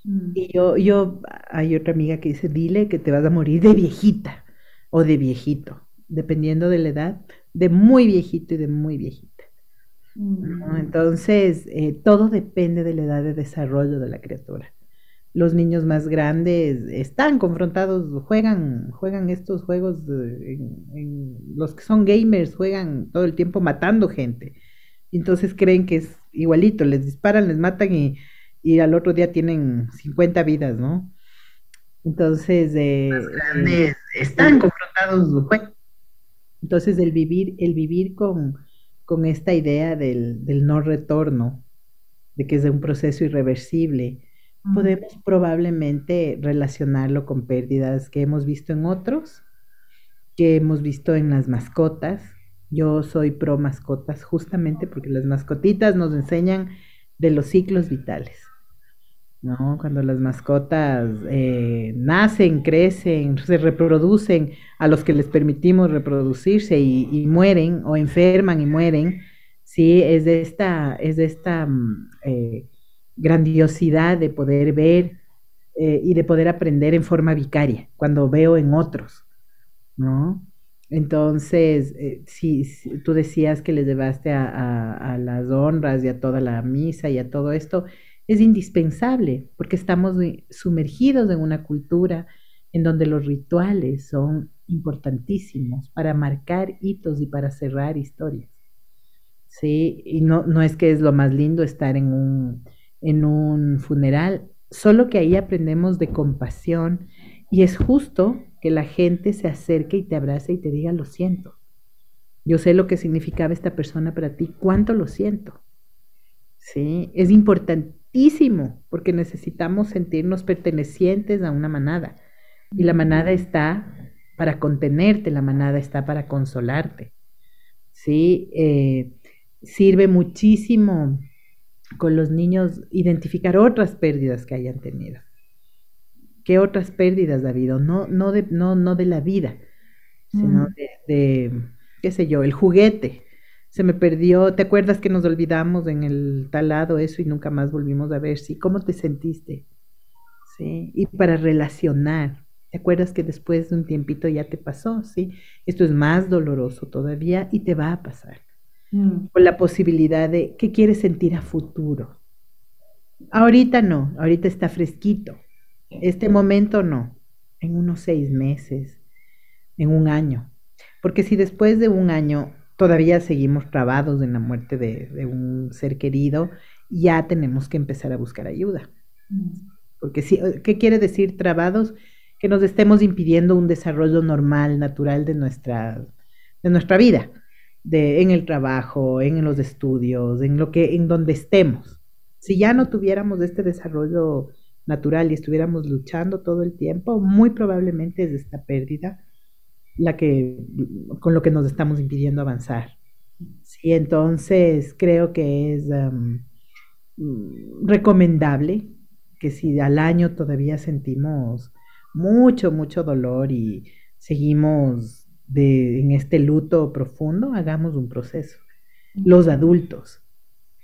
Mm. Y yo, yo, hay otra amiga que dice, dile que te vas a morir de viejita o de viejito, dependiendo de la edad, de muy viejito y de muy viejita. Mm. Entonces, eh, todo depende de la edad de desarrollo de la criatura. Los niños más grandes están confrontados, juegan, juegan estos juegos, los que son gamers juegan todo el tiempo matando gente entonces creen que es igualito, les disparan, les matan y, al otro día tienen 50 vidas, ¿no? Entonces, eh, eh están confrontados. Entonces, el vivir, el vivir con, con esta idea del, del, no retorno, de que es un proceso irreversible, podemos probablemente relacionarlo con pérdidas que hemos visto en otros, que hemos visto en las mascotas, yo soy pro mascotas justamente porque las mascotitas nos enseñan de los ciclos vitales. ¿no? Cuando las mascotas eh, nacen, crecen, se reproducen, a los que les permitimos reproducirse y, mueren o enferman y mueren, sí, es de esta, es de esta mm, eh, grandiosidad de poder ver eh, y de poder aprender en forma vicaria, cuando veo en otros, ¿no? Entonces, eh, si, tú decías que les llevaste a, las honras y a toda la misa y a todo esto, es indispensable porque estamos sumergidos en una cultura en donde los rituales son importantísimos para marcar hitos y para cerrar historias. Sí, y no, no es que es lo más lindo estar en un, en un funeral, solo que ahí aprendemos de compasión y es justo que la gente se acerque y te abrace y te diga, lo siento. Yo sé lo que significaba esta persona para ti, cuánto lo siento. Sí, es importantísimo porque necesitamos sentirnos pertenecientes a una manada. Y la manada está para contenerte, la manada está para consolarte. Sí, eh, sirve muchísimo con los niños identificar otras pérdidas que hayan tenido. ¿Qué otras pérdidas ha habido? No, no, de, no, no de la vida, sino mm. de, qué sé yo, el juguete. Se me perdió, ¿te acuerdas que nos olvidamos en el talado eso y nunca más volvimos a ver? Sí, ¿cómo te sentiste? Sí, y para relacionar, ¿Te acuerdas que después de un tiempito ya te pasó? Sí, esto es más doloroso todavía y te va a pasar. Mm. Con la posibilidad de qué quieres sentir a futuro. Ahorita no, ahorita está fresquito. Este momento no, en unos seis meses, en un año. Porque si después de un año todavía seguimos trabados en la muerte de, un ser querido, ya tenemos que empezar a buscar ayuda. Porque si, ¿qué quiere decir trabados? Que nos estemos impidiendo un desarrollo normal, natural de nuestra, de nuestra vida de, en el trabajo, en los estudios, en lo que, en donde estemos. Si ya no tuviéramos este desarrollo natural y estuviéramos luchando todo el tiempo, muy probablemente es esta pérdida la que con lo que nos estamos impidiendo avanzar. Sí, entonces creo que es recomendable que si al año todavía sentimos mucho, mucho dolor y seguimos de, en este luto profundo, hagamos un proceso. Los adultos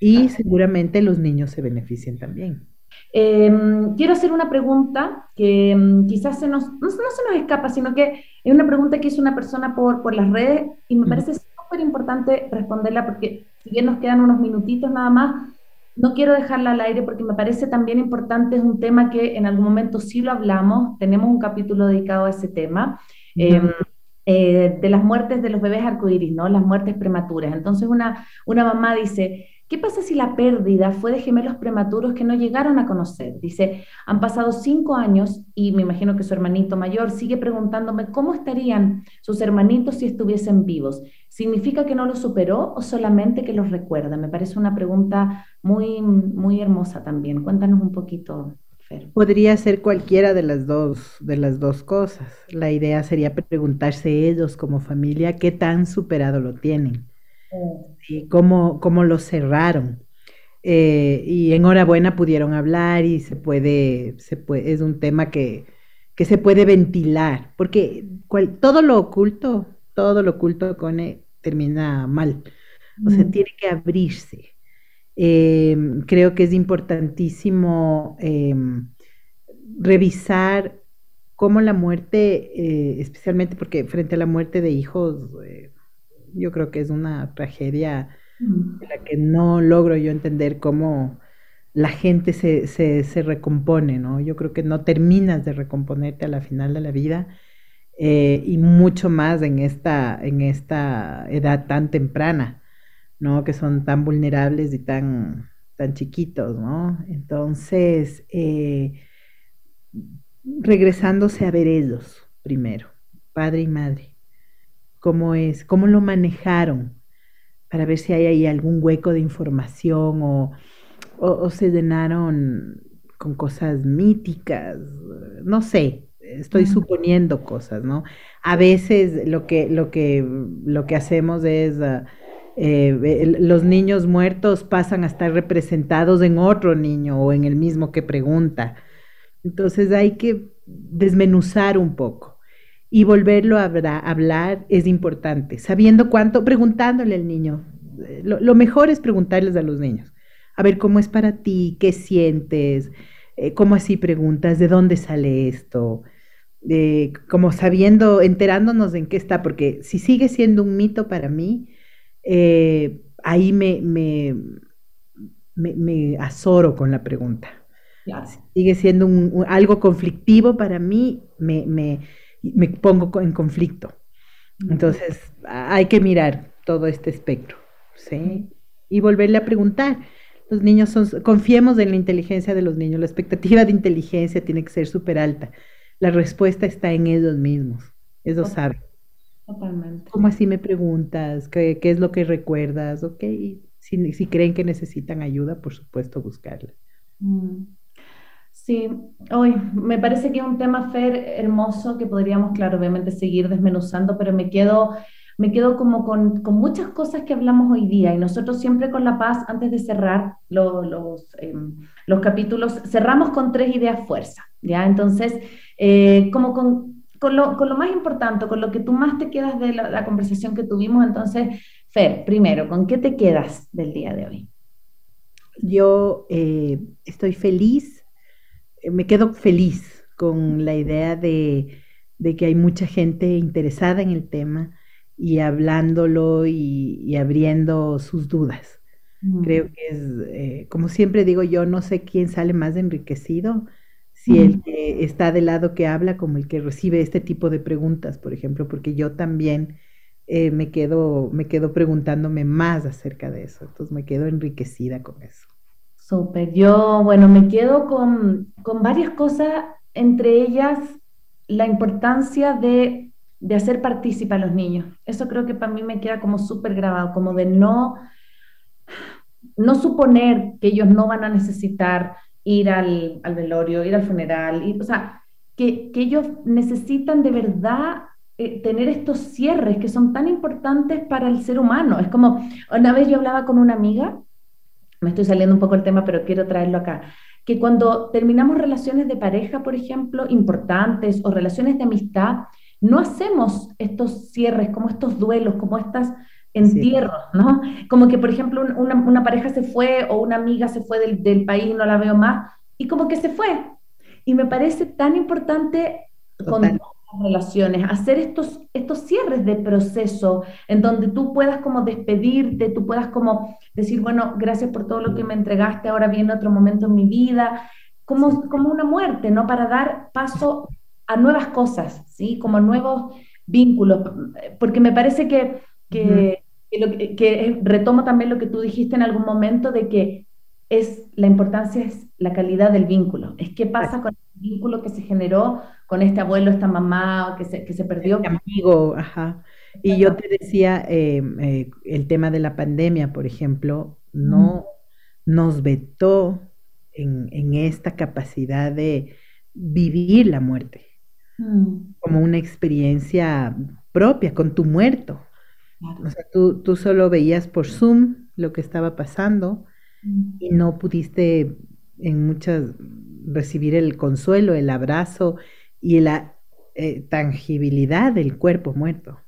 y seguramente los niños se beneficien también. Em, quiero hacer una pregunta que em, quizás se nos, no, se nos escapa, sino que es una pregunta que hizo una persona por, por las redes y me parece súper importante responderla porque si bien nos quedan unos minutitos nada más, no quiero dejarla al aire porque me parece también importante, es un tema que en algún momento sí lo hablamos, tenemos un capítulo dedicado a ese tema. Eh, de las muertes de los bebés arcoíris, ¿no? Las muertes prematuras. Entonces una, una mamá dice, ¿qué pasa si la pérdida fue de gemelos prematuros que no llegaron a conocer? Dice, han pasado cinco años y me imagino que su hermanito mayor sigue preguntándome cómo estarían sus hermanitos si estuviesen vivos. ¿Significa que no los superó o solamente que los recuerda? Me parece una pregunta muy, muy hermosa también. Cuéntanos un poquito. Podría ser cualquiera de las dos, de las dos cosas. La idea sería preguntarse ellos como familia qué tan superado lo tienen y cómo, cómo lo cerraron. Eh, y enhorabuena pudieron hablar y se puede, se puede es un tema que, que se puede ventilar, porque todo lo oculto, todo lo oculto con termina mal. O sea, tiene que abrirse. Em, creo que es importantísimo em, revisar cómo la muerte, eh, especialmente porque frente a la muerte de hijos, eh, yo creo que es una tragedia mm. en la que no logro yo entender cómo la gente se, se, recompone, ¿no? Yo creo que no terminas de recomponerte a la final de la vida eh, y mucho más en esta, en esta edad tan temprana. ¿no? Que son tan vulnerables y tan, tan chiquitos, ¿no? Entonces, eh, regresándose a ver ellos primero, padre y madre, cómo es, cómo lo manejaron, para ver si hay ahí algún hueco de información o, o se llenaron con cosas míticas, no sé, estoy suponiendo cosas, ¿no? A veces lo que, lo que, lo que hacemos es... Ah, eh, los niños muertos pasan a estar representados en otro niño o en el mismo que pregunta. Entonces hay que desmenuzar un poco y volverlo a hablar es importante, sabiendo cuánto, preguntándole al niño. Eh, lo, mejor es preguntarles a los niños, a ver cómo es para ti, qué sientes, eh, cómo así preguntas, de dónde sale esto, como sabiendo, enterándonos en qué está, porque si sigue siendo un mito para mí, eh, ahí me, me, me, azoro con la pregunta. Sigue siendo algo conflictivo para mí, me, me, me, pongo en conflicto. Entonces, hay que mirar todo este espectro, ¿sí? Y volverle a preguntar. Los niños son, confiemos en la inteligencia de los niños, la expectativa de inteligencia tiene que ser súper alta. La respuesta está en ellos mismos, ellos saben. Totalmente. ¿Cómo así me preguntas? ¿Qué, es lo que recuerdas? Ok, si, si, creen que necesitan ayuda, por supuesto, buscarla. Mm. Sí, hoy me parece que es un tema, Fer, hermoso que podríamos, claro, obviamente seguir desmenuzando, pero me quedo, me quedo como con, muchas cosas que hablamos hoy día y nosotros siempre con La Paz, antes de cerrar los, em, los capítulos, cerramos con tres ideas fuerza, ¿ya? Entonces, eh, como con con lo, con lo, más importante, con lo que tú más te quedas de la, conversación que tuvimos, entonces, Fer, primero, ¿con qué te quedas del día de hoy? Yo eh, estoy feliz, me quedo feliz con la idea de, que hay mucha gente interesada en el tema y hablándolo y, abriendo sus dudas. Creo que es, eh, como siempre digo yo, no sé quién sale más enriquecido, si el que está del lado que habla como el que recibe este tipo de preguntas, por ejemplo, porque yo también eh, me, quedo, me quedo preguntándome más acerca de eso, entonces me quedo enriquecida con eso. Súper, yo, bueno, me quedo con, con, varias cosas, entre ellas la importancia de, de hacer partícipe a los niños. Eso creo que para mí me queda como súper grabado, como de no, no suponer que ellos no van a necesitar ir al, al velorio, ir al funeral, o sea, que, que ellos necesitan de verdad eh, tener estos cierres que son tan importantes para el ser humano. Es como, una vez yo hablaba con una amiga, me estoy saliendo un poco el tema, pero quiero traerlo acá, que cuando terminamos relaciones de pareja, por ejemplo, importantes o relaciones de amistad, no hacemos estos cierres, como estos duelos, como estas entierros, ¿no? Como que, por ejemplo, una, una, pareja se fue o una amiga se fue del, del, país no la veo más, y como que se fue. Y me parece tan importante con relaciones, hacer estos, estos cierres de proceso en donde tú puedas como despedirte, tú puedas como decir, bueno, gracias por todo lo que me entregaste, ahora viene otro momento en mi vida, como, como una muerte, ¿no? Para dar paso a nuevas cosas, ¿sí? Como nuevos vínculos, porque me parece que, que, que, retomo también lo que tú dijiste en algún momento de que es la importancia es la calidad del vínculo, es qué pasa con el vínculo que se generó con este abuelo, esta mamá, que se, que se perdió. Este amigo, ajá. Y yo te decía, eh, eh, el tema de la pandemia, por ejemplo, no nos vetó en, esta capacidad de vivir la muerte mm. como una experiencia propia con tu muerto. O sea, tú, tú, solo veías por Zoom lo que estaba pasando mm. y no pudiste en muchas recibir el consuelo, el abrazo, y la eh, tangibilidad del cuerpo muerto,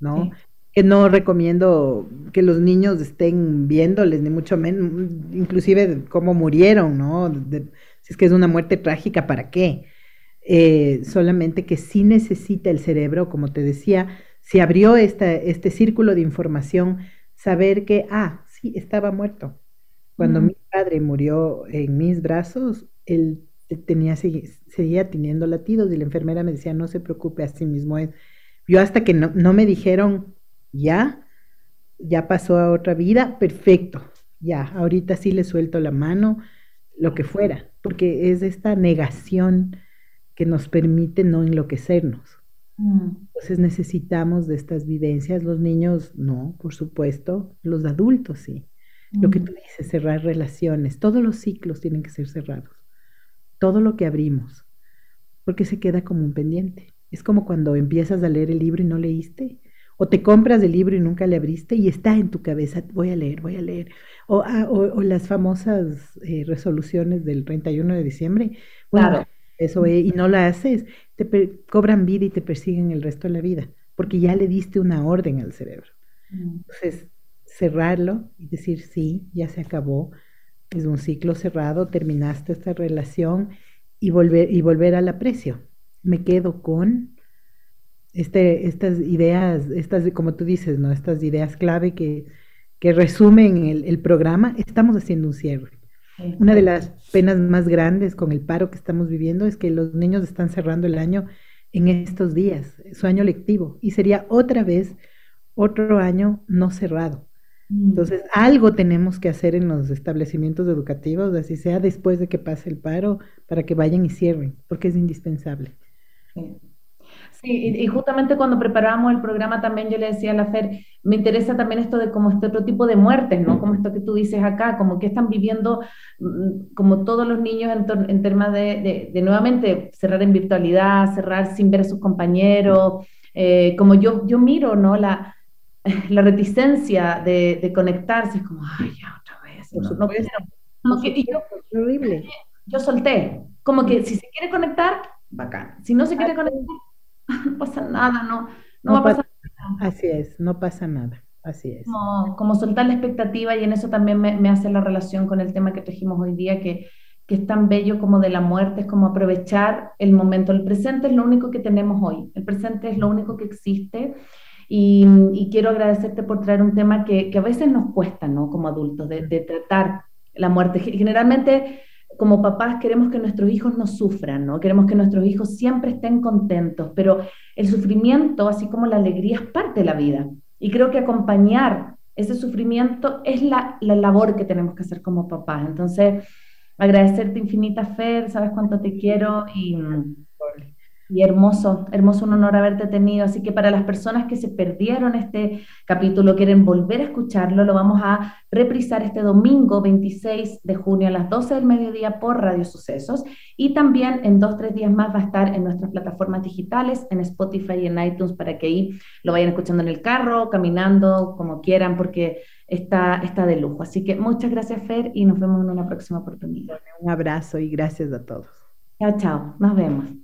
¿no? Que no recomiendo que los niños estén viéndoles, ni mucho menos, inclusive cómo murieron, ¿no? si es que es una muerte trágica, ¿para qué? Eh, solamente que sí necesita el cerebro, como te decía, si abrió esta, este círculo de información, saber que, ah, sí, estaba muerto. Cuando mi padre murió en mis brazos, el tenía, seguía teniendo latidos y la enfermera me decía, no se preocupe, así mismo es. Yo hasta que no, no me dijeron, ya, ya pasó a otra vida, perfecto, ya, ahorita sí le suelto la mano, lo que fuera, porque es esta negación que nos permite no enloquecernos. Mm. Entonces necesitamos de estas vivencias, los niños no, por supuesto, los adultos sí. Lo que mm. tú dices, cerrar relaciones, todos los ciclos tienen que ser cerrados todo lo que abrimos, porque se queda como un pendiente. Es como cuando empiezas a leer el libro y no leíste, o te compras el libro y nunca le abriste y está en tu cabeza, voy a leer, voy a leer. O, ah, las famosas eh, resoluciones del 31 de diciembre, claro. eso y no la haces, te cobran vida y te persiguen el resto de la vida, porque ya le diste una orden al cerebro. Mm. Entonces, cerrarlo y decir, sí, ya se acabó, es un ciclo cerrado, terminaste esta relación y volver, y volver al aprecio. Me quedo con este, estas ideas, estas, como tú dices, ¿no? Estas ideas clave que, que resumen el, el programa. Estamos haciendo un cierre. Una de las penas más grandes con el paro que estamos viviendo es que los niños están cerrando el año en estos días, su año lectivo, y sería otra vez otro año no cerrado. Mm. Entonces, algo tenemos que hacer en los establecimientos educativos, así sea después de que pase el paro, para que vayan y cierren, porque es indispensable. Sí. y, justamente cuando preparábamos el programa también yo le decía a la Fer, me interesa también esto de como este otro tipo de muertes, ¿no? Como esto que tú dices acá, como que están viviendo mm, como todos los niños en, en temas de, de, nuevamente cerrar en virtualidad, cerrar sin ver a sus compañeros, eh, como yo, yo miro, ¿no? La, (laughs) la reticencia de, conectarse, es como, ay, ya otra vez. No, yo, horrible. Yo solté, como que si se quiere conectar, bacán. Si no se quiere conectar, (laughs) no pasa nada, no, no, va a pasar nada. Así es, no pasa nada. Así es. Como, como soltar la expectativa y en eso también me, me, hace la relación con el tema que trajimos hoy día, que, que es tan bello como de la muerte, es como aprovechar el momento. El presente es lo único que tenemos hoy, el presente es lo único que existe. Y, quiero agradecerte por traer un tema que, a veces nos cuesta, ¿no? Como adultos, de, de tratar la muerte. Generalmente como papás queremos que nuestros hijos no sufran, ¿no? Queremos que nuestros hijos siempre estén contentos, pero el sufrimiento, así como la alegría, es parte de la vida. Y creo que acompañar ese sufrimiento es la, la labor que tenemos que hacer como papás. Entonces, agradecerte infinita, Fer, sabes cuánto te quiero y y hermoso, hermoso un honor haberte tenido. Así que para las personas que se perdieron este capítulo, quieren volver a escucharlo, lo vamos a reprisar este domingo 26 de junio a las 12 del mediodía por Radio Sucesos. Y también en dos, tres días más va a estar en nuestras plataformas digitales, en Spotify y en iTunes, para que ahí lo vayan escuchando en el carro, caminando, como quieran, porque está, está de lujo. Así que muchas gracias, Fer, y nos vemos en una próxima oportunidad. Un abrazo y gracias a todos. Chao, chao. Nos vemos.